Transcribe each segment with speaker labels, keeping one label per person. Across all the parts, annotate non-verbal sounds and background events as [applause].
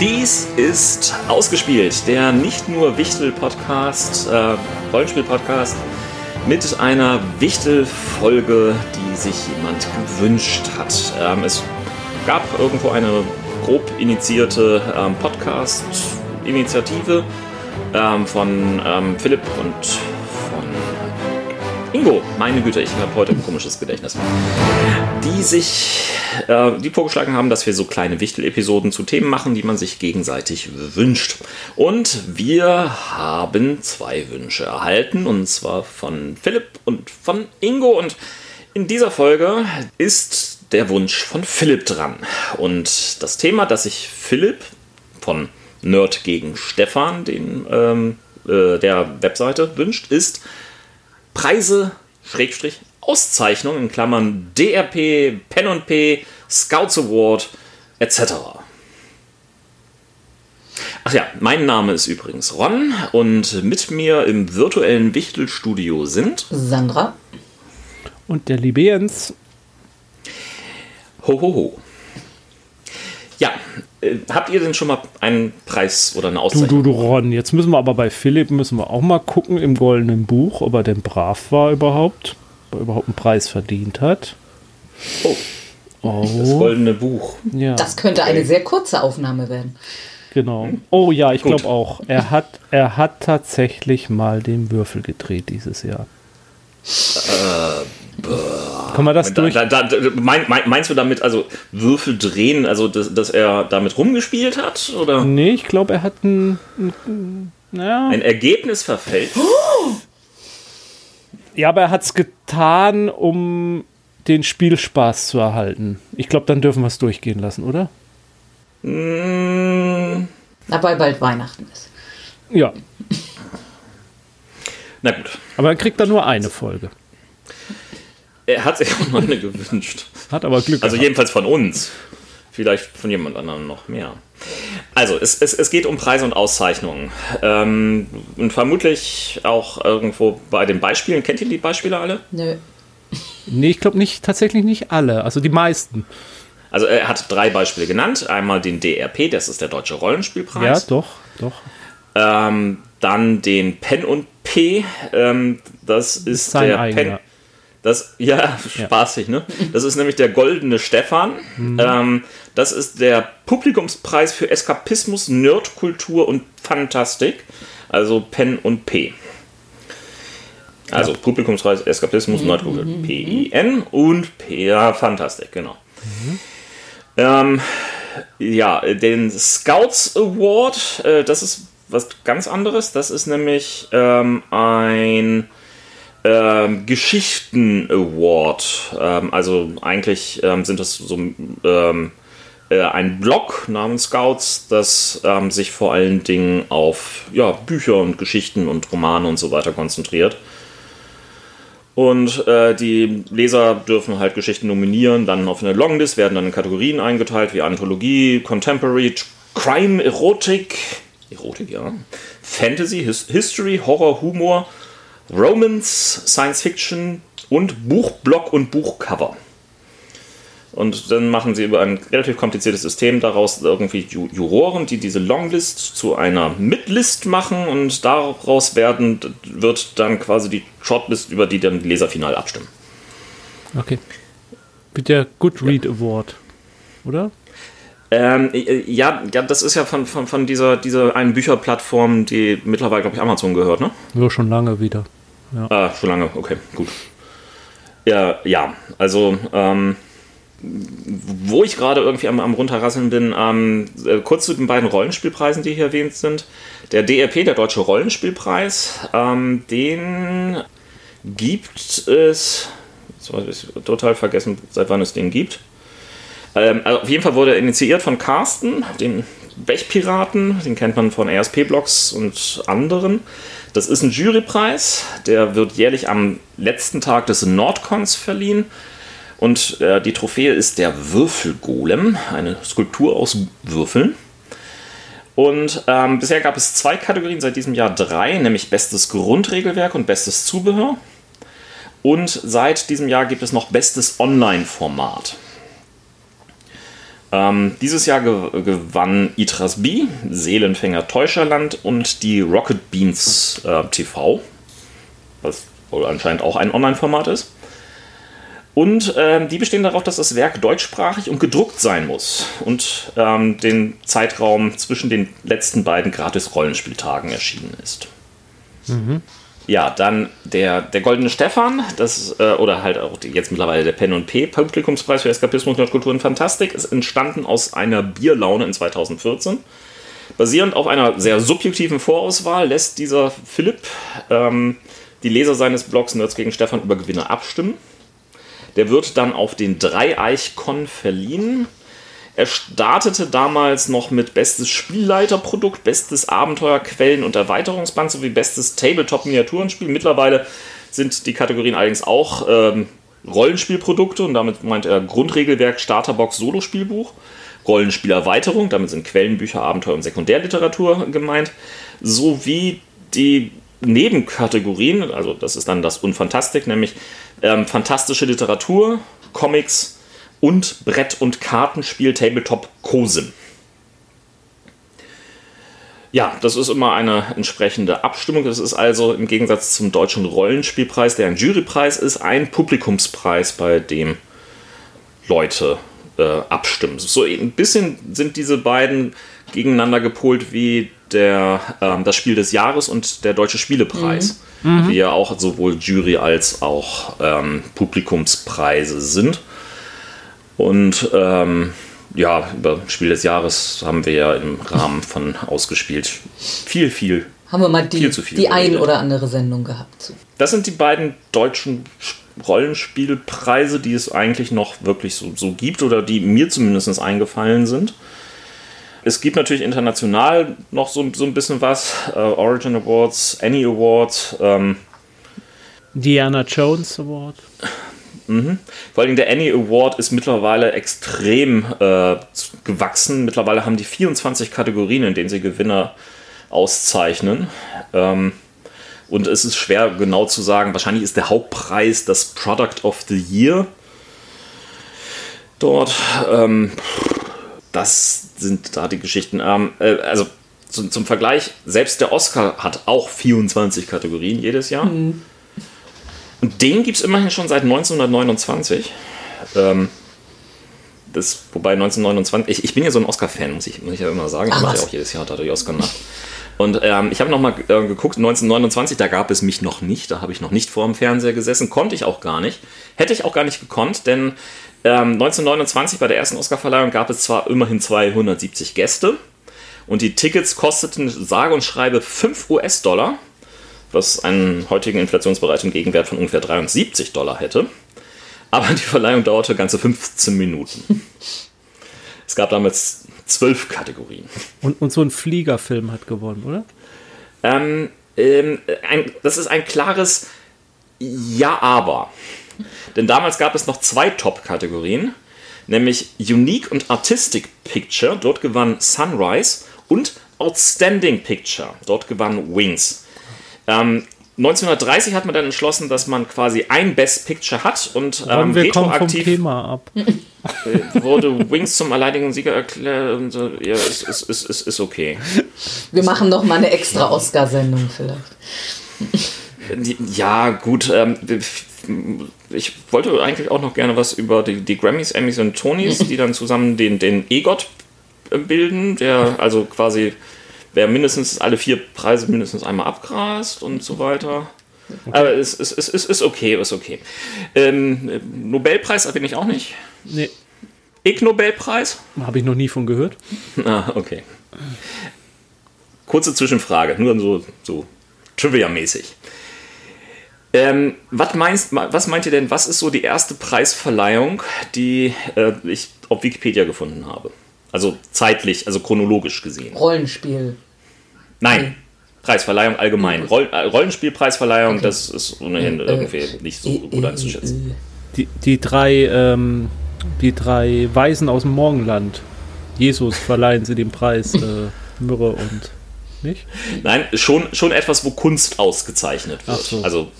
Speaker 1: Dies ist Ausgespielt, der nicht nur Wichtel-Podcast, äh, Rollenspiel-Podcast, mit einer Wichtel-Folge, die sich jemand gewünscht hat. Ähm, es gab irgendwo eine grob initiierte ähm, Podcast-Initiative ähm, von ähm, Philipp und Ingo, meine Güte, ich habe heute ein komisches Gedächtnis. Die sich, äh, die vorgeschlagen haben, dass wir so kleine Wichtel-Episoden zu Themen machen, die man sich gegenseitig wünscht. Und wir haben zwei Wünsche erhalten, und zwar von Philipp und von Ingo. Und in dieser Folge ist der Wunsch von Philipp dran. Und das Thema, das sich Philipp von Nerd gegen Stefan, den, ähm, äh, der Webseite, wünscht, ist Preise, Schrägstrich, Auszeichnungen in Klammern DRP, Pen P, Scouts Award etc. Ach ja, mein Name ist übrigens Ron und mit mir im virtuellen Wichtelstudio sind
Speaker 2: Sandra
Speaker 3: und der liebe Jens.
Speaker 1: Ho, ho, ho. Ja, äh, habt ihr denn schon mal einen Preis oder eine Auszeichnung?
Speaker 3: Du, du, du, Ron, jetzt müssen wir aber bei Philipp müssen wir auch mal gucken im goldenen Buch, ob er denn brav war überhaupt, er überhaupt einen Preis verdient hat.
Speaker 1: Oh. oh. Das goldene Buch.
Speaker 2: Ja. Das könnte eine sehr kurze Aufnahme werden.
Speaker 3: Genau. Oh ja, ich glaube auch. Er hat, er hat tatsächlich mal den Würfel gedreht dieses Jahr.
Speaker 1: Äh,
Speaker 3: kann man das durch?
Speaker 1: Da, da, da, mein, meinst du damit, also Würfel drehen, also dass, dass er damit rumgespielt hat? Oder?
Speaker 3: Nee, ich glaube, er hat ein, ein,
Speaker 1: naja. ein Ergebnis verfällt.
Speaker 3: Ja, aber er hat es getan, um den Spielspaß zu erhalten. Ich glaube, dann dürfen wir es durchgehen lassen, oder?
Speaker 2: Mm. Na, weil bald Weihnachten ist.
Speaker 3: Ja. [laughs]
Speaker 1: Na gut.
Speaker 3: Aber dann kriegt er nur eine Folge.
Speaker 1: Er hat sich auch [laughs] noch eine gewünscht.
Speaker 3: Hat aber Glück.
Speaker 1: Also gehabt. jedenfalls von uns. Vielleicht von jemand anderem noch mehr. Also, es, es, es geht um Preise und Auszeichnungen. Ähm, und vermutlich auch irgendwo bei den Beispielen. Kennt ihr die Beispiele alle?
Speaker 2: Nö.
Speaker 3: Nee, ich glaube nicht, tatsächlich nicht alle. Also die meisten.
Speaker 1: Also er hat drei Beispiele genannt. Einmal den DRP, das ist der Deutsche Rollenspielpreis.
Speaker 3: Ja, doch, doch.
Speaker 1: Ähm, dann den Pen und P, ähm, das ist Sein der eigener. Pen, das, ja, spaßig, ne? Das ist nämlich der Goldene Stefan. Mhm. Ähm, das ist der Publikumspreis für Eskapismus, Nerdkultur und Fantastik. Also Pen und P. Also ja. Publikumspreis, Eskapismus, mhm. Nerdkultur, mhm. P-I-N und P, ja, Fantastik, genau. Mhm. Ähm, ja, den Scouts Award, äh, das ist was ganz anderes. Das ist nämlich ähm, ein ähm, Geschichten Award. Ähm, also eigentlich ähm, sind das so ähm, äh, ein Blog namens Scouts, das ähm, sich vor allen Dingen auf ja, Bücher und Geschichten und Romane und so weiter konzentriert. Und äh, die Leser dürfen halt Geschichten nominieren, dann auf eine Longlist, werden dann in Kategorien eingeteilt, wie Anthologie, Contemporary, Crime, Erotik, Erotik, ja, Fantasy, His History, Horror, Humor, Romance, Science Fiction und Buchblock und Buchcover. Und dann machen sie über ein relativ kompliziertes System daraus irgendwie Juroren, die diese Longlist zu einer Midlist machen und daraus werden, wird dann quasi die Shortlist, über die dann die Leser final abstimmen.
Speaker 3: Okay. Mit der Goodread ja. Award, oder?
Speaker 1: Ähm, ja, ja, das ist ja von, von, von dieser, dieser einen Bücherplattform, die mittlerweile, glaube ich, Amazon gehört, ne?
Speaker 3: Ja, schon lange wieder.
Speaker 1: Ja. Ah, schon lange, okay, gut. Ja, ja, also, ähm, wo ich gerade irgendwie am, am runterrasseln bin, ähm, äh, kurz zu den beiden Rollenspielpreisen, die hier erwähnt sind. Der DRP, der Deutsche Rollenspielpreis, ähm, den gibt es, jetzt habe ich total vergessen, seit wann es den gibt. Ähm, also auf jeden Fall wurde er initiiert von Carsten, dem Bechpiraten, den kennt man von ASP-Blogs und anderen. Das ist ein Jurypreis, der wird jährlich am letzten Tag des Nordcons verliehen. Und äh, die Trophäe ist der Würfelgolem, eine Skulptur aus Würfeln. Und ähm, bisher gab es zwei Kategorien, seit diesem Jahr drei, nämlich bestes Grundregelwerk und bestes Zubehör. Und seit diesem Jahr gibt es noch bestes Online-Format. Ähm, dieses Jahr ge gewann Itras B, Seelenfänger Täuscherland und die Rocket Beans äh, TV, was wohl anscheinend auch ein Online-Format ist. Und ähm, die bestehen darauf, dass das Werk deutschsprachig und gedruckt sein muss und ähm, den Zeitraum zwischen den letzten beiden Gratis-Rollenspieltagen erschienen ist. Mhm. Ja, dann der, der Goldene Stefan, das, äh, oder halt auch die, jetzt mittlerweile der Pen und P Publikumspreis für Eskapismus, Nerdkultur und Fantastik, ist entstanden aus einer Bierlaune in 2014. Basierend auf einer sehr subjektiven Vorauswahl lässt dieser Philipp ähm, die Leser seines Blogs Nerds gegen Stefan über Gewinner abstimmen. Der wird dann auf den Dreieich-Con verliehen. Er startete damals noch mit bestes Spielleiterprodukt, bestes Abenteuer, Quellen- und Erweiterungsband sowie bestes Tabletop-Miniaturenspiel. Mittlerweile sind die Kategorien allerdings auch ähm, Rollenspielprodukte und damit meint er Grundregelwerk, Starterbox, Solospielbuch. Rollenspielerweiterung, damit sind Quellenbücher, Abenteuer und Sekundärliteratur gemeint, sowie die Nebenkategorien, also das ist dann das Unfantastik, nämlich ähm, fantastische Literatur, Comics und Brett- und Kartenspiel Tabletop COSIM. Ja, das ist immer eine entsprechende Abstimmung. Das ist also im Gegensatz zum deutschen Rollenspielpreis, der ein Jurypreis ist, ein Publikumspreis, bei dem Leute äh, abstimmen. So ein bisschen sind diese beiden gegeneinander gepolt wie der, ähm, das Spiel des Jahres und der Deutsche Spielepreis, mhm. die ja auch sowohl Jury als auch ähm, Publikumspreise sind. Und ähm, ja, über Spiel des Jahres haben wir ja im Rahmen von ausgespielt viel, viel.
Speaker 2: Haben wir mal die, die ein oder andere Sendung gehabt.
Speaker 1: Das sind die beiden deutschen Rollenspielpreise, die es eigentlich noch wirklich so, so gibt oder die mir zumindest eingefallen sind. Es gibt natürlich international noch so, so ein bisschen was. Uh, Origin Awards, Annie Awards. Ähm,
Speaker 3: Diana Jones Award.
Speaker 1: Mhm. Vor allem der Annie Award ist mittlerweile extrem äh, gewachsen. Mittlerweile haben die 24 Kategorien, in denen sie Gewinner auszeichnen. Ähm, und es ist schwer genau zu sagen. Wahrscheinlich ist der Hauptpreis das Product of the Year. Dort. Ähm, das sind da die Geschichten. Ähm, äh, also zum, zum, Vergleich, selbst der Oscar hat auch 24 Kategorien jedes Jahr. Mhm. Und den gibt es immerhin schon seit 1929. Ähm, das, wobei 1929, ich, ich bin ja so ein Oscar-Fan, muss ich, muss ich ja immer sagen. Ich mache ja auch jedes Jahr da die Oscar-Nacht. Und ähm, ich habe nochmal äh, geguckt, 1929, da gab es mich noch nicht, da habe ich noch nicht vor dem Fernseher gesessen, konnte ich auch gar nicht. Hätte ich auch gar nicht gekonnt, denn ähm, 1929 bei der ersten Oscarverleihung gab es zwar immerhin 270 Gäste und die Tickets kosteten sage und schreibe 5 US-Dollar, was einen heutigen inflationsbereiten Gegenwert von ungefähr 73 Dollar hätte. Aber die Verleihung dauerte ganze 15 Minuten. es gab damals zwölf Kategorien.
Speaker 3: Und, und so ein Fliegerfilm hat gewonnen, oder?
Speaker 1: Ähm, ähm, ein, das ist ein klares Ja, aber. Denn damals gab es noch zwei Top-Kategorien, nämlich Unique und Artistic Picture. Dort gewann Sunrise und Outstanding Picture. Dort gewann Wings. Ähm, 1930 hat man dann entschlossen, dass man quasi ein Best Picture hat und
Speaker 3: ähm, wir retroaktiv vom Thema ab. [laughs]
Speaker 1: Wurde Wings zum alleinigen Sieger erklärt und so, ja, ist, ist, ist, ist, ist okay.
Speaker 2: Wir machen noch mal eine extra Oscar-Sendung vielleicht.
Speaker 1: Ja, gut. Ähm, ich wollte eigentlich auch noch gerne was über die, die Grammys, Emmys und Tonys, [laughs] die dann zusammen den, den EGOT bilden, der also quasi, wer mindestens alle vier Preise mindestens einmal abgrast und so weiter. Okay. Aber es, es, es, es ist okay, ist okay. Ähm, Nobelpreis erwähne ich auch nicht.
Speaker 3: Nee.
Speaker 1: Ig Nobelpreis?
Speaker 3: Habe ich noch nie von gehört.
Speaker 1: Ah, okay. Kurze Zwischenfrage, nur so, so trivia-mäßig. Ähm, was, meinst, was meint ihr denn, was ist so die erste Preisverleihung, die äh, ich auf Wikipedia gefunden habe? Also zeitlich, also chronologisch gesehen.
Speaker 2: Rollenspiel.
Speaker 1: Nein, okay. Preisverleihung allgemein. Roll, äh, Rollenspielpreisverleihung, okay. das ist ohnehin äh, irgendwie nicht so gut einzuschätzen.
Speaker 3: Die, die, drei, ähm, die drei Weisen aus dem Morgenland. Jesus verleihen sie den Preis äh, Myrrhe und nicht?
Speaker 1: Nein, schon, schon etwas, wo Kunst ausgezeichnet wird. So. Also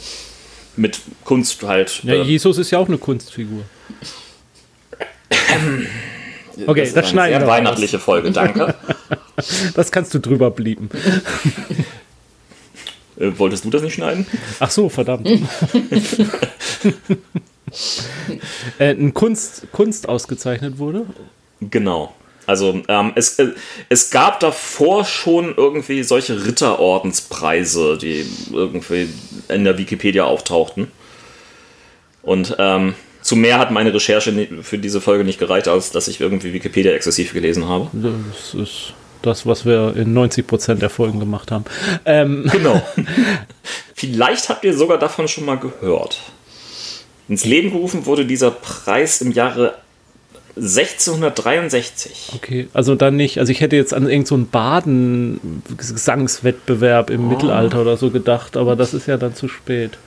Speaker 1: mit Kunst halt.
Speaker 3: Ja, äh, Jesus ist ja auch eine Kunstfigur. [laughs] Okay, das, das schneiden
Speaker 1: wir. Weihnachtliche. Folge, danke. [laughs]
Speaker 3: das kannst du drüber blieben. [laughs]
Speaker 1: Äh, wolltest du das nicht schneiden?
Speaker 3: Ach so, verdammt. [laughs] äh, ein Kunst, Kunst ausgezeichnet wurde?
Speaker 1: Genau. Also ähm, es, äh, es gab davor schon irgendwie solche Ritterordenspreise, die irgendwie in der Wikipedia auftauchten. Und ähm, zu mehr hat meine Recherche für diese Folge nicht gereicht, als dass ich irgendwie Wikipedia exzessiv gelesen habe.
Speaker 3: Das ist das, was wir in 90% der Folgen gemacht haben. Ähm.
Speaker 1: Genau. [laughs] Vielleicht habt ihr sogar davon schon mal gehört. Ins Leben gerufen wurde dieser Preis im Jahre 1663.
Speaker 3: Okay, also dann nicht, also ich hätte jetzt an irgendeinen so Baden-Gesangswettbewerb im oh. Mittelalter oder so gedacht, aber das ist ja dann zu spät.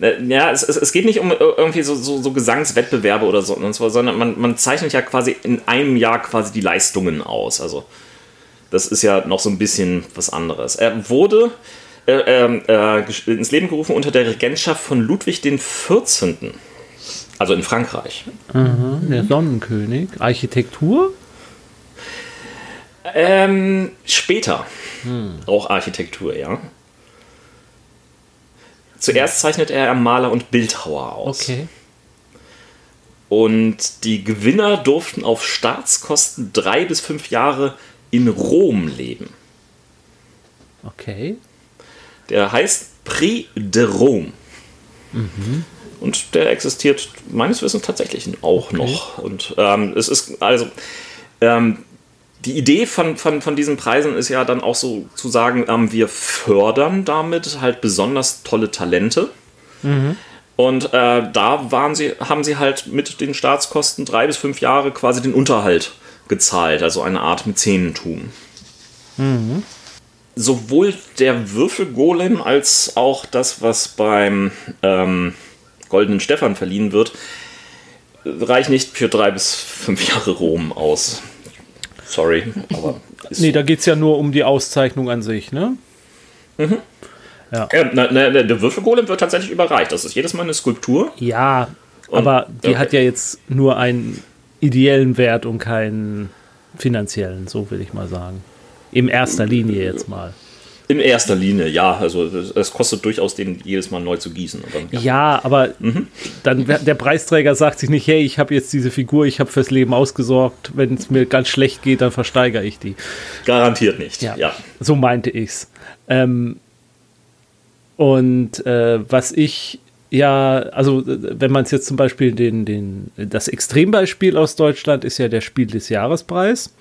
Speaker 1: Äh, ja, es, es, es geht nicht um irgendwie so, so, so Gesangswettbewerbe oder so, sondern man, man zeichnet ja quasi in einem Jahr quasi die Leistungen aus. Also das ist ja noch so ein bisschen was anderes. Er wurde äh, ähm, äh, ins Leben gerufen unter der Regentschaft von Ludwig XIV. Also in Frankreich.
Speaker 3: Mhm, der Sonnenkönig. Architektur?
Speaker 1: Ähm, später. Hm. Auch Architektur, ja. Zuerst zeichnet er Maler und Bildhauer aus.
Speaker 3: Okay.
Speaker 1: Und die Gewinner durften auf Staatskosten drei bis fünf Jahre in Rom leben.
Speaker 3: Okay.
Speaker 1: Der heißt Prix de Rome. Mhm. Und der existiert meines Wissens tatsächlich auch okay. noch. Und ähm, es ist also ähm, die Idee von, von, von diesen Preisen ist ja dann auch so zu sagen, ähm, wir fördern damit halt besonders tolle Talente. Mhm. Und äh, da waren sie, haben sie halt mit den Staatskosten drei bis fünf Jahre quasi den Unterhalt gezahlt, also eine Art Mäzenentum. Mhm sowohl der Würfelgolem als auch das, was beim ähm, Goldenen Stefan verliehen wird, reicht nicht für drei bis fünf Jahre Rom aus. Sorry, aber. [laughs]
Speaker 3: nee, da geht es ja nur um die Auszeichnung an sich, ne?
Speaker 1: Mhm. Ja. ja na, na, der Würfelgolem wird tatsächlich überreicht. Das ist jedes Mal eine Skulptur.
Speaker 3: Ja, und, aber die okay. hat ja jetzt nur einen ideellen Wert und keinen finanziellen, so will ich mal sagen. In erster Linie jetzt mal.
Speaker 1: In erster Linie, ja. Also es kostet durchaus den jedes Mal neu zu gießen.
Speaker 3: Dann, ja. ja. aber mhm. dann der Preisträger sagt sich nicht, hey, ich habe jetzt diese Figur, ich habe fürs Leben ausgesorgt. Wenn es mir ganz schlecht geht, dann versteigere ich die.
Speaker 1: Garantiert nicht. Ja, ja.
Speaker 3: so meinte ich's. Ähm, und äh, was ich ja, also wenn man es jetzt zum Beispiel den, den, das Extrembeispiel aus Deutschland ist ja der Spiel des Jahrespreis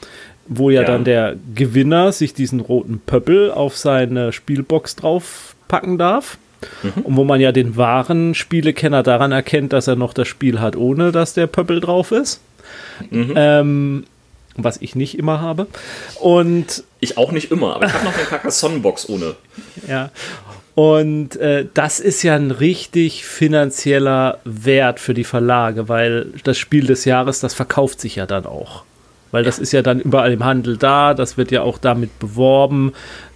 Speaker 3: wo ja, ja, dann der Gewinner sich diesen roten Pöppel auf seine Spielbox draufpacken darf. Mhm. Und wo man ja den wahren Spielekenner daran erkennt, dass er noch das Spiel hat, ohne dass der Pöppel drauf ist. Mhm. Ähm, was ich nicht immer habe. Und
Speaker 1: ich auch nicht immer, aber ich habe noch eine Carcassonne-Box ohne. [laughs]
Speaker 3: Ja. Und äh, das ist ja ein richtig finanzieller Wert für die Verlage, weil das Spiel des Jahres, das verkauft sich ja dann auch. Weil das ist ja dann überall im Handel da, das wird ja auch damit beworben.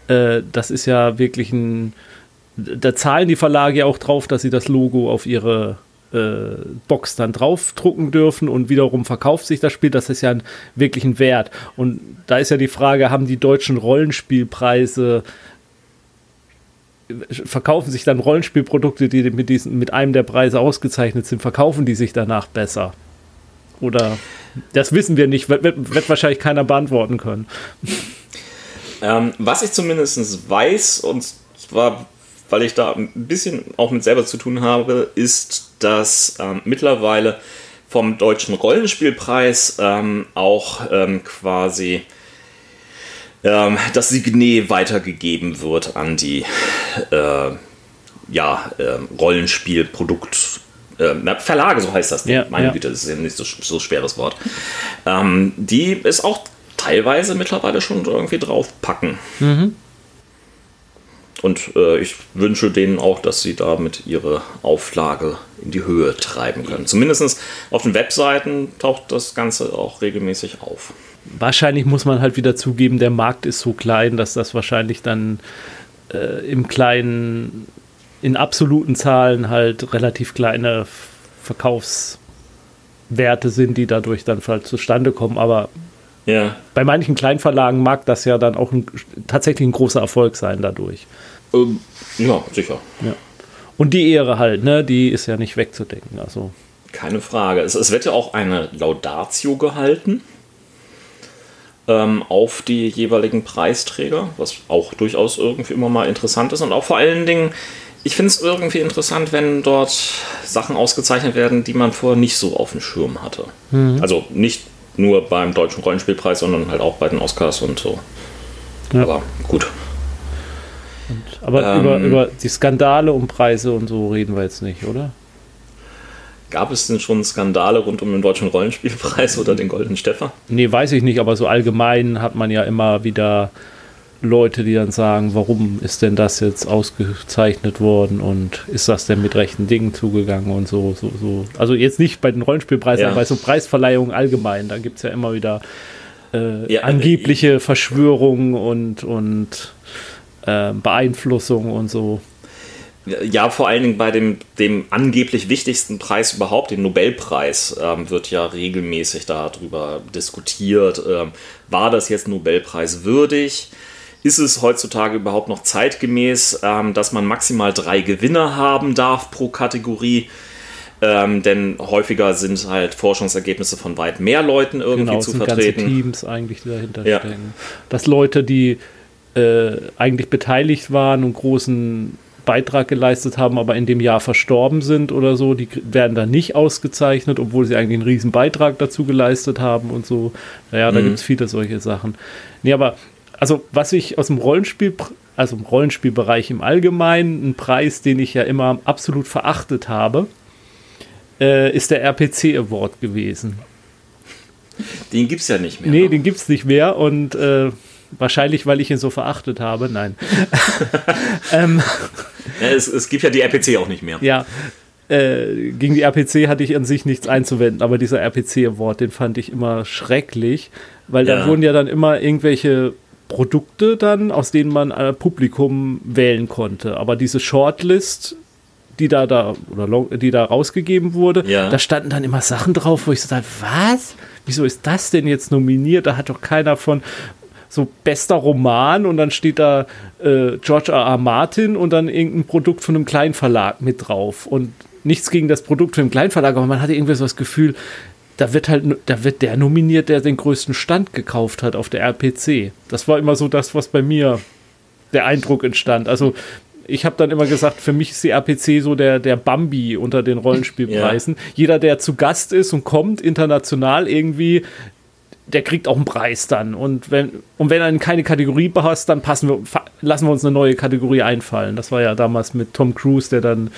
Speaker 3: Äh, das ist ja wirklich ein. Da zahlen die Verlage ja auch drauf, dass sie das Logo auf ihre äh, Box dann draufdrucken dürfen und wiederum verkauft sich das Spiel. Das ist ja ein, wirklich ein Wert. Und da ist ja die Frage, haben die deutschen Rollenspielpreise verkaufen sich dann Rollenspielprodukte, die mit, diesen, mit einem der Preise ausgezeichnet sind, verkaufen die sich danach besser? Oder das wissen wir nicht, wird, wird wahrscheinlich keiner beantworten können.
Speaker 1: Ähm, was ich zumindest weiß, und zwar, weil ich da ein bisschen auch mit selber zu tun habe, ist, dass ähm, mittlerweile vom Deutschen Rollenspielpreis ähm, auch ähm, quasi ähm, das Signet weitergegeben wird an die äh, ja, äh, Rollenspielprodukt äh, Verlage, so heißt das. Ja, Meine ja. Güte, das ist ja nicht so, so schweres Wort. Ähm, die ist auch teilweise mittlerweile schon irgendwie draufpacken. Mhm. Und äh, ich wünsche denen auch, dass sie damit ihre Auflage in die Höhe treiben können. Zumindest auf den Webseiten taucht das Ganze auch regelmäßig auf.
Speaker 3: Wahrscheinlich muss man halt wieder zugeben, der Markt ist so klein, dass das wahrscheinlich dann äh, im Kleinen in absoluten Zahlen halt relativ kleine Verkaufswerte Werte sind, die dadurch dann vielleicht zustande kommen. Aber
Speaker 1: ja.
Speaker 3: bei manchen Kleinverlagen mag das ja dann auch ein, tatsächlich ein großer Erfolg sein dadurch.
Speaker 1: Ähm, ja, sicher.
Speaker 3: Ja. Und die Ehre halt, ne, die ist ja nicht wegzudenken. Also.
Speaker 1: Keine Frage. Es, es wird ja auch eine Laudatio gehalten ähm, auf die jeweiligen Preisträger, was auch durchaus irgendwie immer mal interessant ist. Und auch vor allen Dingen, ich finde es irgendwie interessant, wenn dort Sachen ausgezeichnet werden, die man vorher nicht so auf dem Schirm hatte. Mhm. Also nicht nur beim Deutschen Rollenspielpreis, sondern halt auch bei den Oscars und so. Ja. Aber gut.
Speaker 3: Und, aber ähm, über, über die Skandale um Preise und so reden wir jetzt nicht, oder?
Speaker 1: Gab es denn schon Skandale rund um den Deutschen Rollenspielpreis oder den Goldenen Stefan?
Speaker 3: Nee, weiß ich nicht, aber so allgemein hat man ja immer wieder Leute, die dann sagen, warum ist denn das jetzt ausgezeichnet worden und ist das denn mit rechten Dingen zugegangen und so, so, so. Also jetzt nicht bei den Rollenspielpreisen, ja. aber bei so Preisverleihungen allgemein, da gibt es ja immer wieder äh, ja, angebliche Verschwörungen und, und äh, Beeinflussung und so.
Speaker 1: Ja, vor allen Dingen bei dem, dem angeblich wichtigsten Preis überhaupt, dem Nobelpreis, ähm, wird ja regelmäßig darüber diskutiert. Ähm, war das jetzt Nobelpreis würdig? Ist es heutzutage überhaupt noch zeitgemäß, ähm, dass man maximal drei Gewinner haben darf pro Kategorie? Ähm, denn häufiger sind halt Forschungsergebnisse von weit mehr Leuten irgendwie genau, zu sind vertreten.
Speaker 3: Ganze Teams eigentlich, die dahinter ja. stecken. Dass Leute, die äh, eigentlich beteiligt waren und großen Beitrag geleistet haben, aber in dem Jahr verstorben sind oder so, die werden dann nicht ausgezeichnet, obwohl sie eigentlich einen riesen Beitrag dazu geleistet haben und so. Naja, da mhm. gibt es viele solche Sachen. Nee, aber also was ich aus dem Rollenspiel, also im Rollenspielbereich im Allgemeinen, ein Preis, den ich ja immer absolut verachtet habe, äh, ist der RPC Award gewesen.
Speaker 1: Den gibt es ja nicht mehr.
Speaker 3: Nee, ne? den gibt es nicht mehr und äh, Wahrscheinlich, weil ich ihn so verachtet habe. Nein. [laughs]
Speaker 1: ähm, ja, es, es, gibt ja die RPC auch nicht mehr.
Speaker 3: Ja. Äh, gegen die RPC hatte ich an sich nichts einzuwenden, aber dieser RPC-Award, den fand ich immer schrecklich, weil ja. da wurden ja dann immer irgendwelche Produkte dann, aus denen man äh, Publikum wählen konnte. Aber diese Shortlist, die da, da oder die da rausgegeben wurde, ja. da standen dann immer Sachen drauf, wo ich so dachte, was? Wieso ist das denn jetzt nominiert? Da hat doch keiner von so bester Roman und dann steht da äh, George R. R. Martin und dann irgendein Produkt von einem Kleinverlag mit drauf. Und nichts gegen das Produkt von einem Kleinverlag, aber man hatte irgendwie so das Gefühl, da wird halt, da wird der nominiert, der den größten Stand gekauft hat auf der RPC. Das war immer so das, was bei mir der Eindruck entstand. Also ich habe dann immer gesagt, für mich ist die RPC so der, der Bambi unter den Rollenspielpreisen. [laughs] Ja. Jeder, der zu Gast ist und kommt international irgendwie, der kriegt auch einen Preis dann. Und wenn, und wenn er keine Kategorie passt, dann passen wir, lassen wir uns eine neue Kategorie einfallen. Das war ja damals mit Tom Cruise, der dann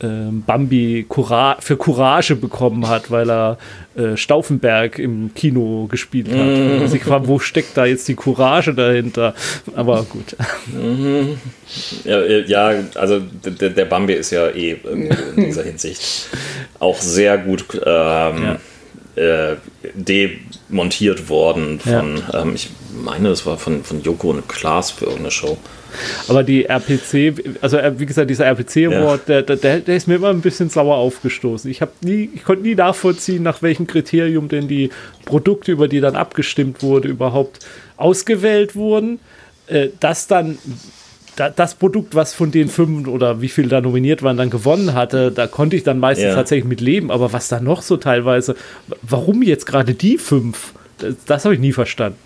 Speaker 3: Bambi Cura für Courage bekommen hat, weil er äh, Stauffenberg im Kino gespielt hat. Also ich frage, wo steckt da jetzt die Courage dahinter? Aber gut.
Speaker 1: Mhm. Ja, ja, also der, der, Bambi ist ja eh in dieser Hinsicht auch sehr gut ähm, ja äh, demontiert worden von, ja. ähm, ich meine, es war von, von Joko und Klaas für irgendeine Show.
Speaker 3: Aber die RPC, also äh, wie gesagt, dieser RPC-Award, ja. der, der, der, ist mir immer ein bisschen sauer aufgestoßen. Ich, nie, ich konnte nie nachvollziehen, nach welchem Kriterium denn die Produkte, über die dann abgestimmt wurde, überhaupt ausgewählt wurden. Äh, dass dann da, das Produkt, was von den fünf oder wie viele da nominiert waren, dann gewonnen hatte, da konnte ich dann meistens ja. tatsächlich mit leben. Aber was da noch so teilweise, warum jetzt gerade die fünf? Das, das habe ich nie verstanden.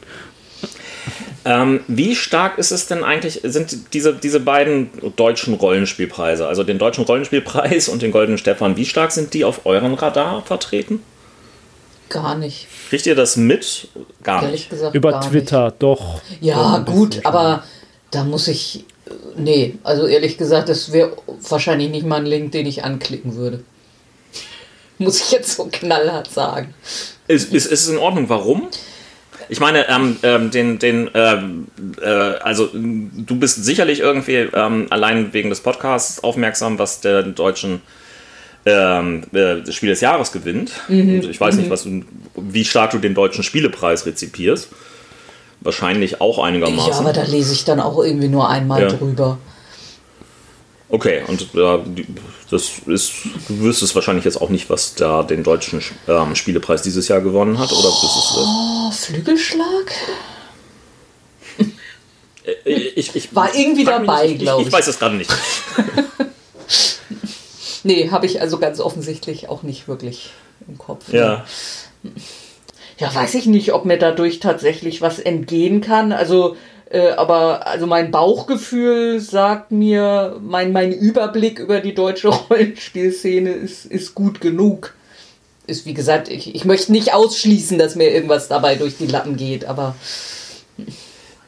Speaker 1: Ähm, wie stark ist es denn eigentlich, sind diese, diese beiden deutschen Rollenspielpreise, also den deutschen Rollenspielpreis und den Goldenen Stefan, wie stark sind die auf euren Radar vertreten?
Speaker 2: Gar nicht.
Speaker 1: Kriegt ihr das mit? Gar
Speaker 3: Ehrlich nicht. Gesagt, Über gar Twitter, nicht. doch.
Speaker 2: Ja, gut, aber da muss ich Nee, also ehrlich gesagt, das wäre wahrscheinlich nicht mal ein Link, den ich anklicken würde. [laughs] Muss ich jetzt so knallhart sagen.
Speaker 1: Ist, ist, ist es in Ordnung? Warum? Ich meine, ähm, ähm, den, den, ähm, äh, also du bist sicherlich irgendwie ähm, allein wegen des Podcasts aufmerksam, was der deutschen ähm, äh, Spiel des Jahres gewinnt. Mhm. Ich weiß mhm. nicht, was du, wie stark du den deutschen Spielepreis rezipierst wahrscheinlich auch einigermaßen. Ja,
Speaker 2: aber da lese ich dann auch irgendwie nur einmal ja. drüber.
Speaker 1: Okay, und äh, das ist, du wüsstest wahrscheinlich jetzt auch nicht, was da den deutschen ähm, Spielepreis dieses Jahr gewonnen hat, oder wüsstest
Speaker 2: du das? Oh, Flügelschlag?
Speaker 1: Äh, ich, ich,
Speaker 2: War irgendwie dabei, glaube
Speaker 1: ich. Ich weiß es gerade nicht. [laughs]
Speaker 2: nee, habe ich also ganz offensichtlich auch nicht wirklich im Kopf.
Speaker 1: Ja.
Speaker 2: Ja, weiß ich nicht, ob mir dadurch tatsächlich was entgehen kann. Also äh, aber also mein Bauchgefühl sagt mir, mein, mein Überblick über die deutsche [laughs] Rollenspielszene ist, ist gut genug. Ist wie gesagt, ich, ich möchte nicht ausschließen, dass mir irgendwas dabei durch die Lappen geht, aber.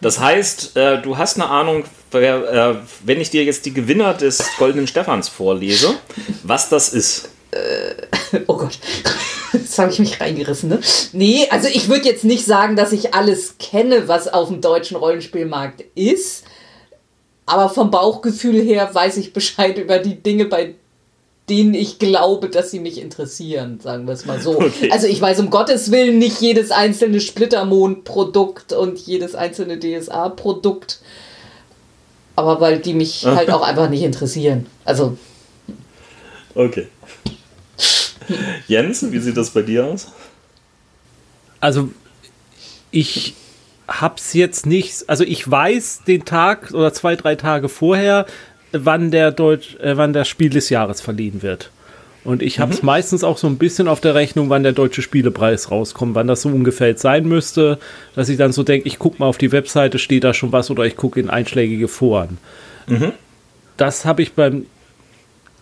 Speaker 1: Das heißt, äh, du hast eine Ahnung, wer, äh, wenn ich dir jetzt die Gewinner des Goldenen Stephans vorlese, was das ist.
Speaker 2: Äh, [laughs] oh Gott. [laughs] Jetzt habe ich mich reingerissen, ne? Nee, also ich würde jetzt nicht sagen, dass ich alles kenne, was auf dem deutschen Rollenspielmarkt ist. Aber vom Bauchgefühl her weiß ich Bescheid über die Dinge, bei denen ich glaube, dass sie mich interessieren, sagen wir es mal so. [laughs] Okay. Also ich weiß um Gottes Willen nicht jedes einzelne Splittermond-Produkt und jedes einzelne DSA-Produkt. Aber weil die mich halt auch einfach nicht interessieren. Also.
Speaker 1: Okay. [laughs] Jens, wie sieht das bei dir aus?
Speaker 3: Also, ich hab's jetzt nicht, also ich weiß den Tag oder zwei, drei Tage vorher, wann der Deutsch, äh, wann das Spiel des Jahres verliehen wird. Und ich habe es mhm. meistens auch so ein bisschen auf der Rechnung, wann der deutsche Spielepreis rauskommt, wann das so ungefähr jetzt sein müsste, dass ich dann so denke, ich gucke mal auf die Webseite, steht da schon was oder ich gucke in einschlägige Foren. Mhm. Das habe ich beim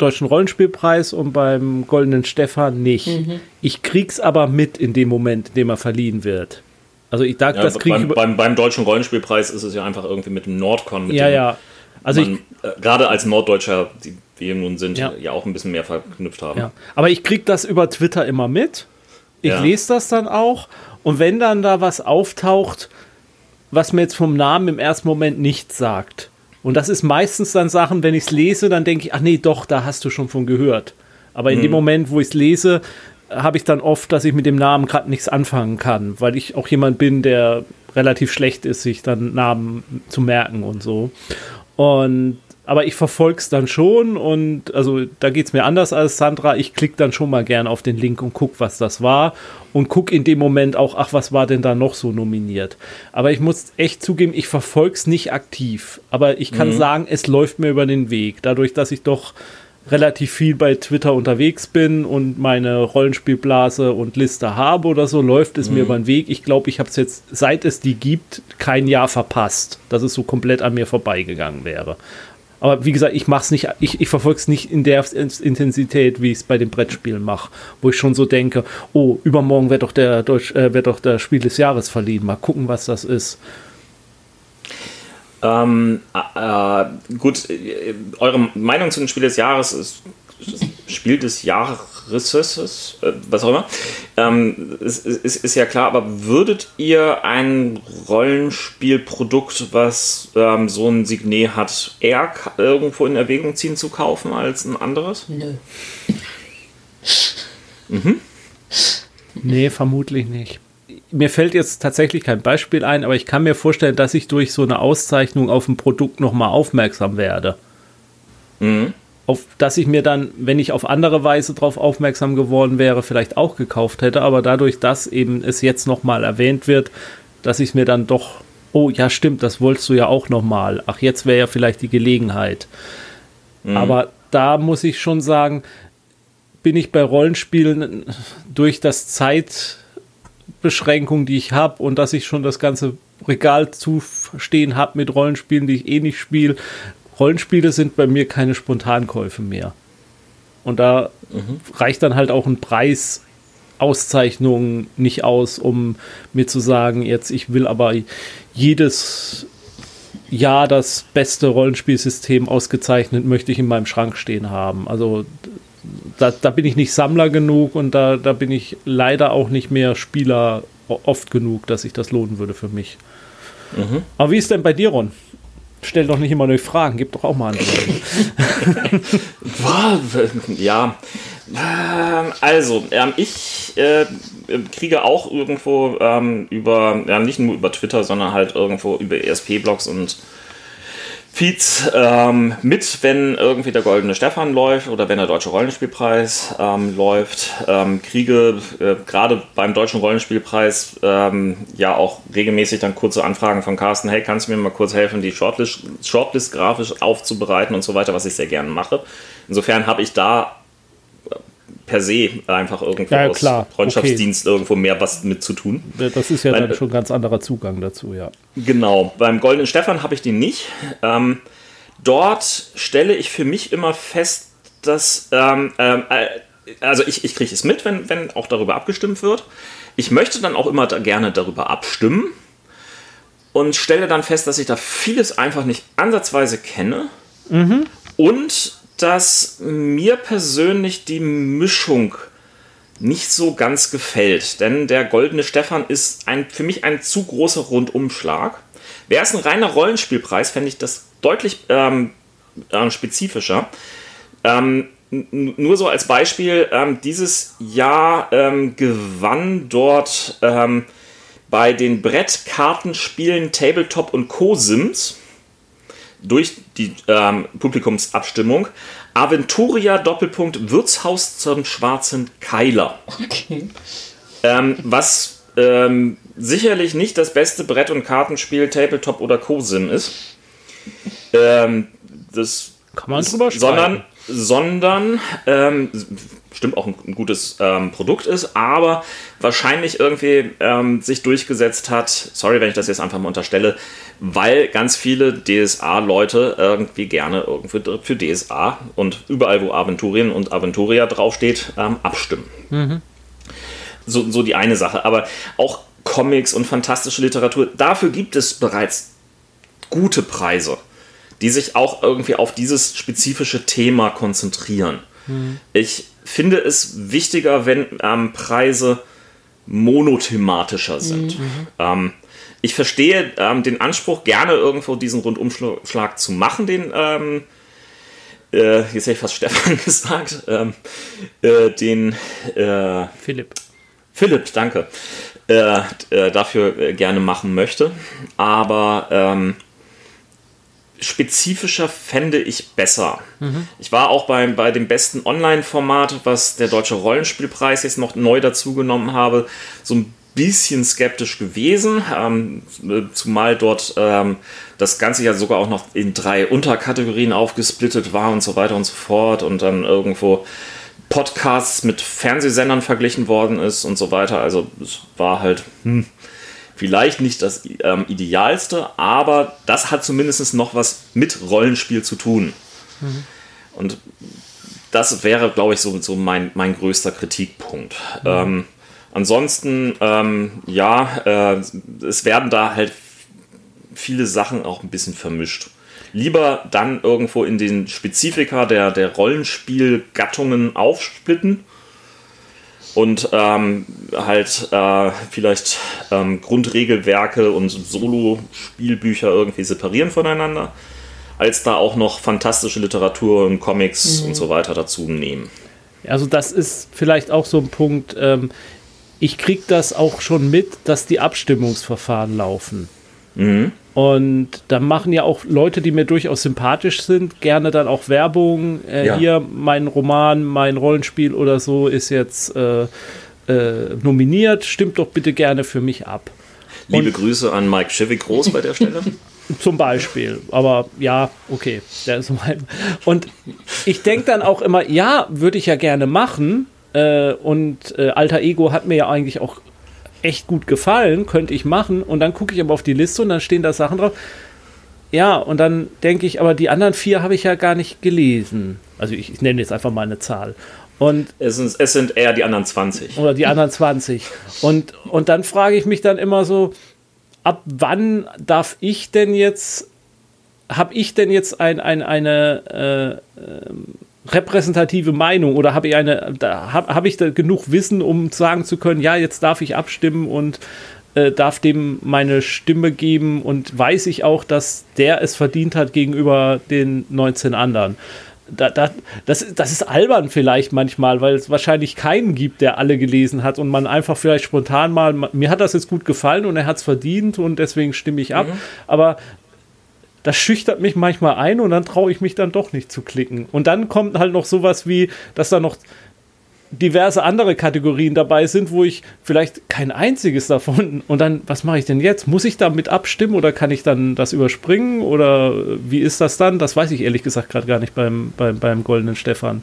Speaker 3: Deutschen Rollenspielpreis und beim Goldenen Stefan nicht. Mhm. Ich krieg's aber mit in dem Moment, in dem er verliehen wird. Also ich dachte, ja, das kriege
Speaker 1: beim, beim, beim, Deutschen Rollenspielpreis ist es ja einfach irgendwie mit dem Nordcon. Mit
Speaker 3: ja, dem ja.
Speaker 1: Also man, ich, äh, gerade als Norddeutscher, die wir nun sind, ja. ja. auch ein bisschen mehr verknüpft haben. Ja.
Speaker 3: Aber ich krieg das über Twitter immer mit. Ich ja. lese das dann auch. Und wenn dann da was auftaucht, was mir jetzt vom Namen im ersten Moment nichts sagt, und das ist meistens dann Sachen, wenn ich es lese, dann denke ich, ach nee, doch, da hast du schon von gehört. Aber in mhm. dem Moment, wo ich es lese, habe ich dann oft, dass ich mit dem Namen gerade nichts anfangen kann, weil ich auch jemand bin, der relativ schlecht ist, sich dann Namen zu merken und so. Und aber ich verfolge es dann schon und also da geht es mir anders als Sandra. Ich klicke dann schon mal gern auf den Link und gucke, was das war und gucke in dem Moment auch, ach, was war denn da noch so nominiert. Aber ich muss echt zugeben, ich verfolge es nicht aktiv. Aber ich kann mhm. sagen, es läuft mir über den Weg. Dadurch, dass ich doch relativ viel bei Twitter unterwegs bin und meine Rollenspielblase und Liste habe oder so, läuft es mhm. mir über den Weg. Ich glaube, ich habe es jetzt, seit es die gibt, kein Jahr verpasst, dass es so komplett an mir vorbeigegangen wäre. Aber wie gesagt, ich mache nicht, ich, ich verfolge es nicht in der Intensität, wie ich es bei den Brettspielen mache, wo ich schon so denke, oh, übermorgen wird doch der Deutsch, äh, wird doch der Spiel des Jahres verliehen. Mal gucken, was das ist.
Speaker 1: Ähm, äh, gut, äh, eure Meinung zu dem Spiel des Jahres ist Spiel des Jahres, äh, was auch immer, ähm, ist, ist, ist, ja klar, aber würdet ihr ein Rollenspielprodukt, was ähm, so ein Signet hat, eher irgendwo in Erwägung ziehen zu kaufen als ein anderes?
Speaker 2: Nö.
Speaker 3: Mhm. Nee, vermutlich nicht. Mir fällt jetzt tatsächlich kein Beispiel ein, aber ich kann mir vorstellen, dass ich durch so eine Auszeichnung auf ein Produkt nochmal aufmerksam werde. Mhm auf das ich mir dann, wenn ich auf andere Weise darauf aufmerksam geworden wäre, vielleicht auch gekauft hätte. Aber dadurch, dass eben es jetzt nochmal erwähnt wird, dass ich mir dann doch, oh ja, stimmt, das wolltest du ja auch nochmal. Ach, jetzt wäre ja vielleicht die Gelegenheit. Mhm. Aber da muss ich schon sagen, bin ich bei Rollenspielen durch das Zeitbeschränkung, die ich habe und dass ich schon das ganze Regal zustehen habe mit Rollenspielen, die ich eh nicht spiele, Rollenspiele sind bei mir keine Spontankäufe mehr. Und da mhm. reicht dann halt auch ein Preis Auszeichnung nicht aus, um mir zu sagen, jetzt ich will aber jedes Jahr das beste Rollenspielsystem ausgezeichnet möchte ich in meinem Schrank stehen haben. Also da, da bin ich nicht Sammler genug und da, da bin ich leider auch nicht mehr Spieler oft genug, dass sich das lohnen würde für mich. Mhm. Aber wie ist denn bei dir, Ron? Stell doch nicht immer neue Fragen, gib doch auch mal
Speaker 1: Antworten. [laughs] ja. Ähm, also, ähm, ich äh, kriege auch irgendwo ähm, über, ja, nicht nur über Twitter, sondern halt irgendwo über ESP-Blogs und Feeds ähm, mit, wenn irgendwie der Goldene Stefan läuft oder wenn der Deutsche Rollenspielpreis ähm, läuft. Ähm, kriege äh, gerade beim Deutschen Rollenspielpreis ähm, ja auch regelmäßig dann kurze Anfragen von Carsten, hey, kannst du mir mal kurz helfen, die Shortlist, Shortlist grafisch aufzubereiten und so weiter, was ich sehr gerne mache. Insofern habe ich da per se einfach irgendwo
Speaker 3: ja, aus
Speaker 1: Freundschaftsdienst okay. irgendwo mehr was mit zu tun.
Speaker 3: Das ist ja Weil, dann schon ein ganz anderer Zugang dazu, ja.
Speaker 1: Genau, beim Goldenen Stefan habe ich den nicht. Ähm, dort stelle ich für mich immer fest, dass, ähm, ähm äh, also ich, ich kriege es mit, wenn, wenn auch darüber abgestimmt wird. Ich möchte dann auch immer da gerne darüber abstimmen und stelle dann fest, dass ich da vieles einfach nicht ansatzweise kenne. Mhm. Und dass mir persönlich die Mischung nicht so ganz gefällt, denn der Goldene Stefan ist ein, für mich ein zu großer Rundumschlag. Wäre es ein reiner Rollenspielpreis, fände ich das deutlich ähm, äh, spezifischer. Ähm, nur so als Beispiel, ähm, dieses Jahr ähm, gewann dort ähm, bei den Brettkartenspielen Tabletop und Co-Sims durch die ähm, Publikumsabstimmung Aventuria Doppelpunkt Wirtshaus zum schwarzen Keiler. Okay. Ähm, was ähm, sicherlich nicht das beste Brett- und Kartenspiel Tabletop oder Co-Sim ist. Ähm, das
Speaker 3: kann man drüber sprechen.
Speaker 1: Sondern, sondern ähm, bestimmt auch ein, ein gutes ähm, Produkt ist, aber wahrscheinlich irgendwie ähm, sich durchgesetzt hat, sorry, wenn ich das jetzt einfach mal unterstelle, weil ganz viele DSA-Leute irgendwie gerne irgendwie für DSA und überall, wo Aventurien und Aventuria draufsteht, ähm, abstimmen. Mhm. So, so die eine Sache. Aber auch Comics und fantastische Literatur, dafür gibt es bereits gute Preise, die sich auch irgendwie auf dieses spezifische Thema konzentrieren. Mhm. Ich finde es wichtiger, wenn ähm, Preise monothematischer sind. Mhm. Ähm, ich verstehe ähm, den Anspruch, gerne irgendwo diesen Rundumschlag zu machen, den, ähm, äh, jetzt hätte ich fast [laughs] Stefan gesagt, ähm, äh, den äh,
Speaker 3: Philipp.
Speaker 1: Philipp, danke, äh, äh, dafür äh, gerne machen möchte. Aber ähm, spezifischer fände ich besser. Mhm. Ich war auch bei, bei dem besten Online-Format, was der Deutsche Rollenspielpreis jetzt noch neu dazugenommen habe, so ein bisschen skeptisch gewesen, ähm, zumal dort ähm, das Ganze ja sogar auch noch in drei Unterkategorien aufgesplittet war und so weiter und so fort und dann irgendwo Podcasts mit Fernsehsendern verglichen worden ist und so weiter. Also es war halt, hm, Vielleicht nicht das ähm, Idealste, aber das hat zumindest noch was mit Rollenspiel zu tun. Mhm. Und das wäre, glaube ich, so, so mein, mein größter Kritikpunkt. Mhm. Ähm, ansonsten, ähm, ja, äh, es werden da halt viele Sachen auch ein bisschen vermischt. Lieber dann irgendwo in den Spezifika der, der Rollenspielgattungen aufsplitten und ähm, halt äh, vielleicht ähm, Grundregelwerke und Solo-Spielbücher irgendwie separieren voneinander, als da auch noch fantastische Literatur und Comics mhm. und so weiter dazu nehmen.
Speaker 3: Also das ist vielleicht auch so ein Punkt, ähm, ich kriege das auch schon mit, dass die Abstimmungsverfahren laufen. Mhm. Und da machen ja auch Leute, die mir durchaus sympathisch sind, gerne dann auch Werbung. Äh, ja. Hier, mein Roman, mein Rollenspiel oder so ist jetzt äh, äh, nominiert. Stimmt doch bitte gerne für mich ab.
Speaker 1: Liebe Und, Grüße an Mike Schivik Groß bei der Stelle. [laughs]
Speaker 3: Zum Beispiel. Aber ja, okay. [laughs] Und ich denke dann auch immer, ja, würde ich ja gerne machen. Äh, und äh, Alter Ego hat mir ja eigentlich auch echt gut gefallen, könnte ich machen. Und dann gucke ich aber auf die Liste und dann stehen da Sachen drauf. Ja, und dann denke ich, aber die anderen vier habe ich ja gar nicht gelesen. Also ich, ich nenne jetzt einfach mal eine Zahl. Und
Speaker 1: es sind, es sind eher die anderen 20.
Speaker 3: Oder die anderen 20. Und, und dann frage ich mich dann immer so, ab wann darf ich denn jetzt, habe ich denn jetzt ein, ein, eine äh, ähm, repräsentative Meinung oder habe ich eine, da habe hab ich da genug Wissen, um sagen zu können, ja, jetzt darf ich abstimmen und äh, darf dem meine Stimme geben und weiß ich auch, dass der es verdient hat gegenüber den 19 anderen. Da, da, das, das ist albern vielleicht manchmal, weil es wahrscheinlich keinen gibt, der alle gelesen hat und man einfach vielleicht spontan mal, mir hat das jetzt gut gefallen und er hat es verdient und deswegen stimme ich ab. Mhm. Aber das schüchtert mich manchmal ein und dann traue ich mich dann doch nicht zu klicken. Und dann kommt halt noch sowas wie, dass da noch diverse andere Kategorien dabei sind, wo ich vielleicht kein einziges davon und dann, was mache ich denn jetzt? Muss ich damit abstimmen oder kann ich dann das überspringen oder wie ist das dann? Das weiß ich ehrlich gesagt gerade gar nicht beim, beim, beim Goldenen Stefan.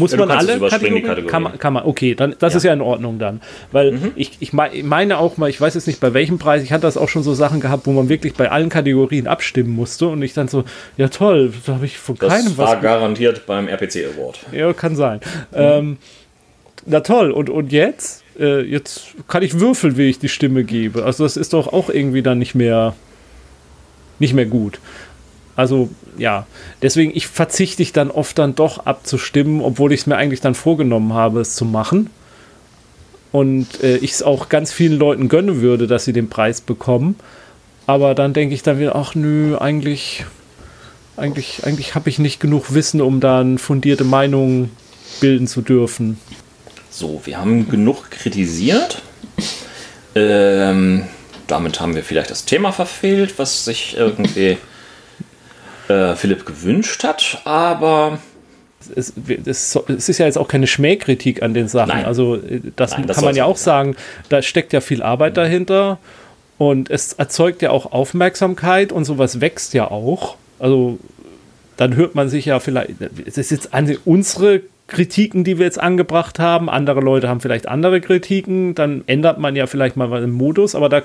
Speaker 3: Muss ja, man alle Kategorien? Kategorien? Kann, man, kann man, okay, dann, das ja. ist ja in Ordnung dann. Weil mhm. ich, ich meine auch mal, ich weiß jetzt nicht bei welchem Preis, ich hatte das auch schon so Sachen gehabt, wo man wirklich bei allen Kategorien abstimmen musste und ich dann so, ja toll, da habe ich von das keinem
Speaker 1: was. Das war garantiert beim RPC Award.
Speaker 3: Ja, kann sein. Mhm. Ähm, na toll, und, und jetzt? Äh, jetzt kann ich würfeln, wie ich die Stimme gebe. Also das ist doch auch irgendwie dann nicht mehr, nicht mehr gut. Also ja, deswegen ich verzichte ich dann oft dann doch abzustimmen, obwohl ich es mir eigentlich dann vorgenommen habe, es zu machen. Und äh, ich es auch ganz vielen Leuten gönnen würde, dass sie den Preis bekommen. Aber dann denke ich dann wieder, ach nö, eigentlich, eigentlich, eigentlich habe ich nicht genug Wissen, um da eine fundierte Meinung bilden zu dürfen.
Speaker 1: So, wir haben genug kritisiert. Ähm, damit haben wir vielleicht das Thema verfehlt, was sich irgendwie äh, Philipp gewünscht hat, aber.
Speaker 3: Es, es, es, ist ja jetzt auch keine Schmähkritik an den Sachen. Nein. Also, äh, das, Nein, das kann man ja auch sagen. Da steckt ja viel Arbeit dahinter und es erzeugt ja auch Aufmerksamkeit und sowas wächst ja auch. Also, dann hört man sich ja vielleicht, es ist jetzt an unsere Kritiken, die wir jetzt angebracht haben. Andere Leute haben vielleicht andere Kritiken. Dann ändert man ja vielleicht mal was im Modus. Aber da,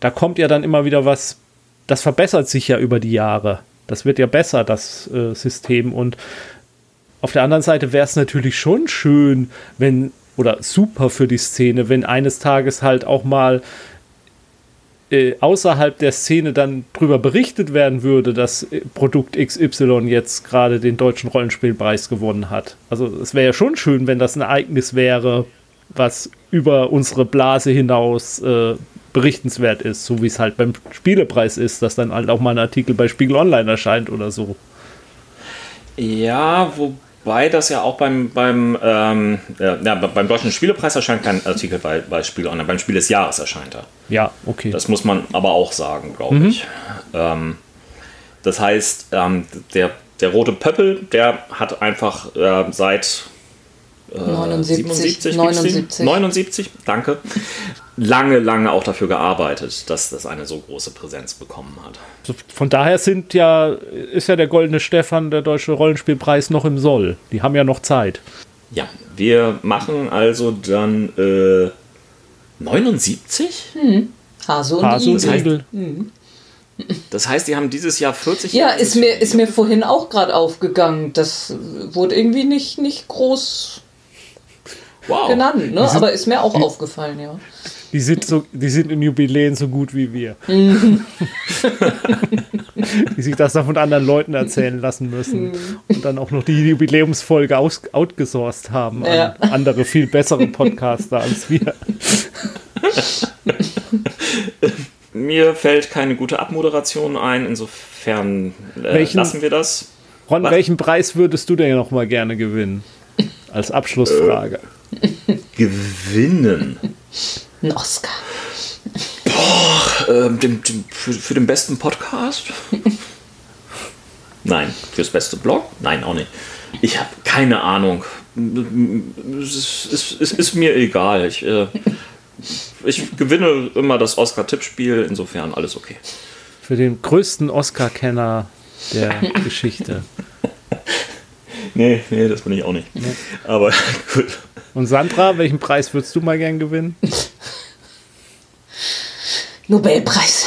Speaker 3: da kommt ja dann immer wieder was, das verbessert sich ja über die Jahre. Das wird ja besser, das äh, System. Und auf der anderen Seite wäre es natürlich schon schön, wenn, oder super für die Szene, wenn eines Tages halt auch mal äh, außerhalb der Szene dann darüber berichtet werden würde, dass äh, Produkt XY jetzt gerade den deutschen Rollenspielpreis gewonnen hat. Also es wäre ja schon schön, wenn das ein Ereignis wäre, was über unsere Blase hinaus äh, berichtenswert ist, so wie es halt beim Spielepreis ist, dass dann halt auch mal ein Artikel bei Spiegel Online erscheint oder so.
Speaker 1: Ja, wo Wobei das ja auch beim, beim, ähm, ja, beim Deutschen Spielepreis erscheint kein Artikel bei, bei Spiel Online, beim Spiel des Jahres erscheint er.
Speaker 3: Ja, okay.
Speaker 1: Das muss man aber auch sagen, glaube mhm. ich. Ähm, das heißt, ähm, der, der rote Pöppel, der hat einfach äh, seit
Speaker 2: 79,
Speaker 1: 79, 79, danke. Lange, lange auch dafür gearbeitet, dass das eine so große Präsenz bekommen hat.
Speaker 3: Von daher sind ja, ist ja der Goldene Stefan, der Deutsche Rollenspielpreis, noch im Soll. Die haben ja noch Zeit.
Speaker 1: Ja, wir machen also dann äh, 79? Hm.
Speaker 2: Hase und Hase
Speaker 1: Igel. Igel. Hm. Das heißt, die haben dieses Jahr 40
Speaker 2: Ja, ist mir, ist mir vorhin auch gerade aufgegangen. Das wurde irgendwie nicht, nicht groß wow. genannt, ne? Sind, aber ist mir auch die, aufgefallen, ja.
Speaker 3: Die sind, so, die sind in Jubiläen so gut wie wir. Mhm. [laughs] die sich das dann von anderen Leuten erzählen lassen müssen mhm. und dann auch noch die Jubiläumsfolge aus, outgesourced haben ja. an andere, viel bessere Podcaster als wir. [laughs]
Speaker 1: Mir fällt keine gute Abmoderation ein, insofern äh, welchen, lassen wir das.
Speaker 3: Ron, Was? welchen Preis würdest du denn noch mal gerne gewinnen? Als Abschlussfrage. Äh.
Speaker 1: gewinnen.
Speaker 2: Ein Oscar.
Speaker 1: Boah, äh, dem, dem, für, für den besten Podcast? Nein. Fürs beste Blog? Nein, auch nicht. Ich habe keine Ahnung. Es ist, es ist, mir egal. Ich, äh, ich gewinne immer das Oscar-Tippspiel, insofern alles okay.
Speaker 3: Für den größten Oscar-Kenner der Geschichte. [laughs]
Speaker 1: Nee, nee, das bin ich auch nicht. Nee. Aber [laughs] gut.
Speaker 3: Und Sandra, welchen Preis würdest du mal gern gewinnen?
Speaker 2: Nobelpreis.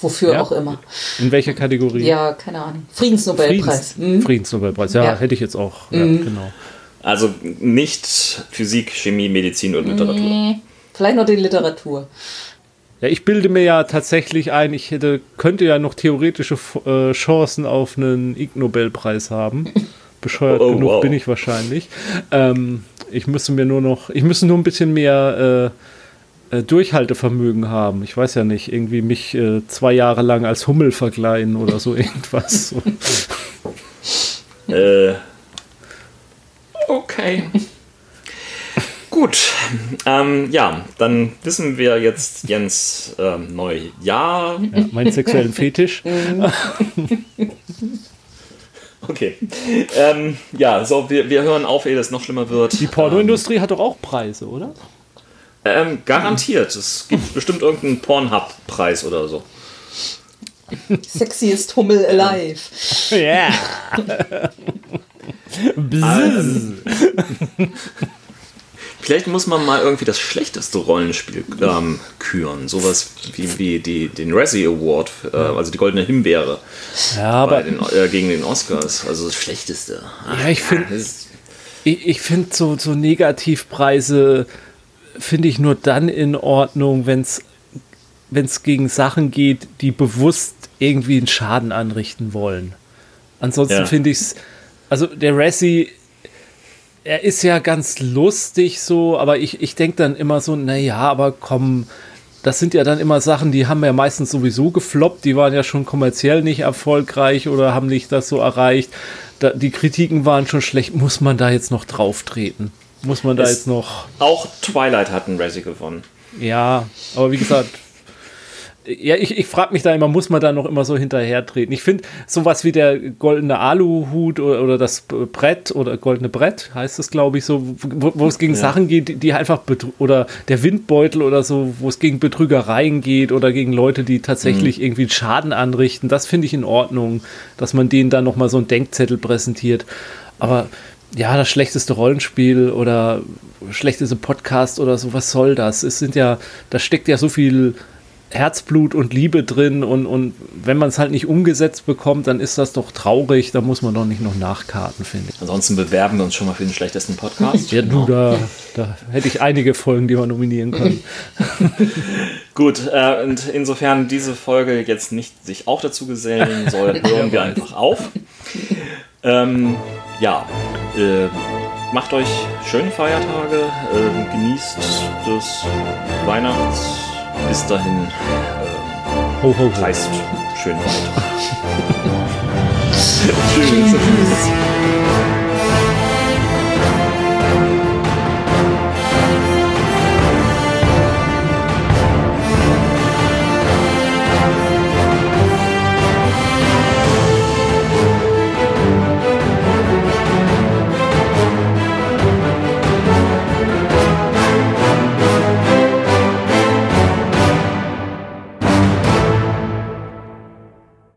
Speaker 2: Wofür ja? auch immer.
Speaker 3: In welcher Kategorie?
Speaker 2: Ja, keine Ahnung. Friedensnobelpreis.
Speaker 3: Friedens mhm. Friedensnobelpreis, ja, ja, hätte ich jetzt auch. Ja, mhm. genau.
Speaker 1: Also nicht Physik, Chemie, Medizin und Literatur. Nee,
Speaker 2: vielleicht noch die Literatur.
Speaker 3: Ja, ich bilde mir ja tatsächlich ein, ich hätte, könnte ja noch theoretische äh, Chancen auf einen Ig Nobelpreis haben. [laughs] Bescheuert oh, genug wow. bin ich wahrscheinlich. Ähm, ich müsste mir nur noch, ich müsste nur ein bisschen mehr äh, äh, Durchhaltevermögen haben. Ich weiß ja nicht, irgendwie mich äh, zwei Jahre lang als Hummel verkleiden oder so [laughs] irgendwas.
Speaker 1: äh, okay. Gut, ähm, ja, dann wissen wir jetzt Jens ähm, neu. Ja.
Speaker 3: ja meinen sexuellen Fetisch. [laughs]
Speaker 1: okay. Ähm, ja, so, wir, wir hören auf, ehe das noch schlimmer wird.
Speaker 3: Die Pornoindustrie hat doch auch Preise, oder?
Speaker 1: Ähm, garantiert. Es gibt bestimmt irgendeinen Pornhub-Preis oder so.
Speaker 2: Sexiest Hummel alive. Ja. [laughs]
Speaker 1: Yeah. Vielleicht muss man mal irgendwie das schlechteste Rollenspiel ähm, küren. Sowas wie, wie die, den Razzie Award, äh, also die Goldene Himbeere
Speaker 3: ja, aber
Speaker 1: den, äh, gegen den Oscars. Also das Schlechteste.
Speaker 3: Ach, ja, ich finde ich, ich find so, so Negativpreise finde ich nur dann in Ordnung, wenn es gegen Sachen geht, die bewusst irgendwie einen Schaden anrichten wollen. Ansonsten ja. finde ich es, also der Razzie er ist ja ganz lustig so, aber ich, ich denke dann immer so, naja, aber komm, das sind ja dann immer Sachen, die haben ja meistens sowieso gefloppt, die waren ja schon kommerziell nicht erfolgreich oder haben nicht das so erreicht. Da, die Kritiken waren schon schlecht, muss man da jetzt noch drauf treten? Muss man da es jetzt noch.
Speaker 1: Auch Twilight hat einen Razzie gewonnen.
Speaker 3: Ja, aber wie gesagt, ja, ich, ich frage mich da immer, muss man da noch immer so hinterher treten? Ich finde, sowas wie der goldene Aluhut oder, oder, das Brett oder goldene Brett heißt es, glaube ich, so, wo, wo, es gegen ja. Sachen geht, die, die einfach oder der Windbeutel oder so, wo es gegen Betrügereien geht oder gegen Leute, die tatsächlich mhm. irgendwie Schaden anrichten. Das finde ich in Ordnung, dass man denen dann nochmal so einen Denkzettel präsentiert. Aber ja, das schlechteste Rollenspiel oder schlechteste Podcast oder so, was soll das? Es sind ja, da steckt ja so viel Herzblut und Liebe drin und, und wenn man es halt nicht umgesetzt bekommt, dann ist das doch traurig, da muss man doch nicht noch nachkarten, finde ich.
Speaker 1: Ansonsten bewerben wir uns schon mal für den schlechtesten Podcast.
Speaker 3: ja, du, da, da hätte ich einige Folgen, die wir nominieren können. [laughs]
Speaker 1: Gut, äh, und insofern diese Folge jetzt nicht sich auch dazu gesellen soll, [laughs] hören wir einfach auf. Ähm, ja, äh, macht euch schöne Feiertage, äh, genießt das Weihnachts- bis dahin äh, ho, ho, ho. reist schön weiter. [laughs]
Speaker 3: Tschüss.